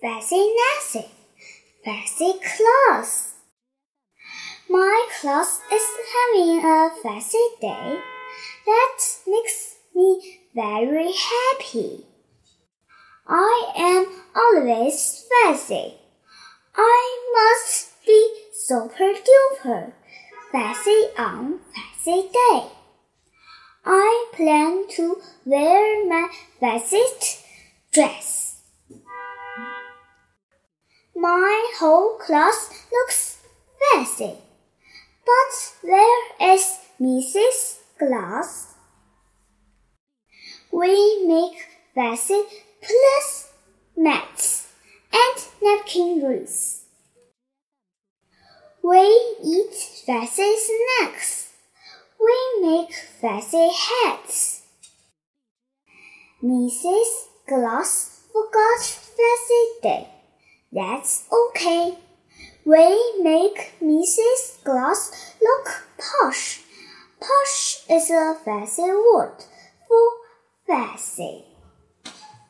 Fancy Nancy, fancy class. My class is having a fancy day. That makes me very happy. I am always fancy. I must be super duper fancy on fancy day. I plan to wear my best dress. My whole class looks fancy. But where is Mrs. Glass? We make fancy plus mats and napkin roots. We eat fancy snacks. We make fancy hats. Mrs. Glass forgot fancy day. That's okay. We make Mrs. Glass look posh. Posh is a fancy word for fancy.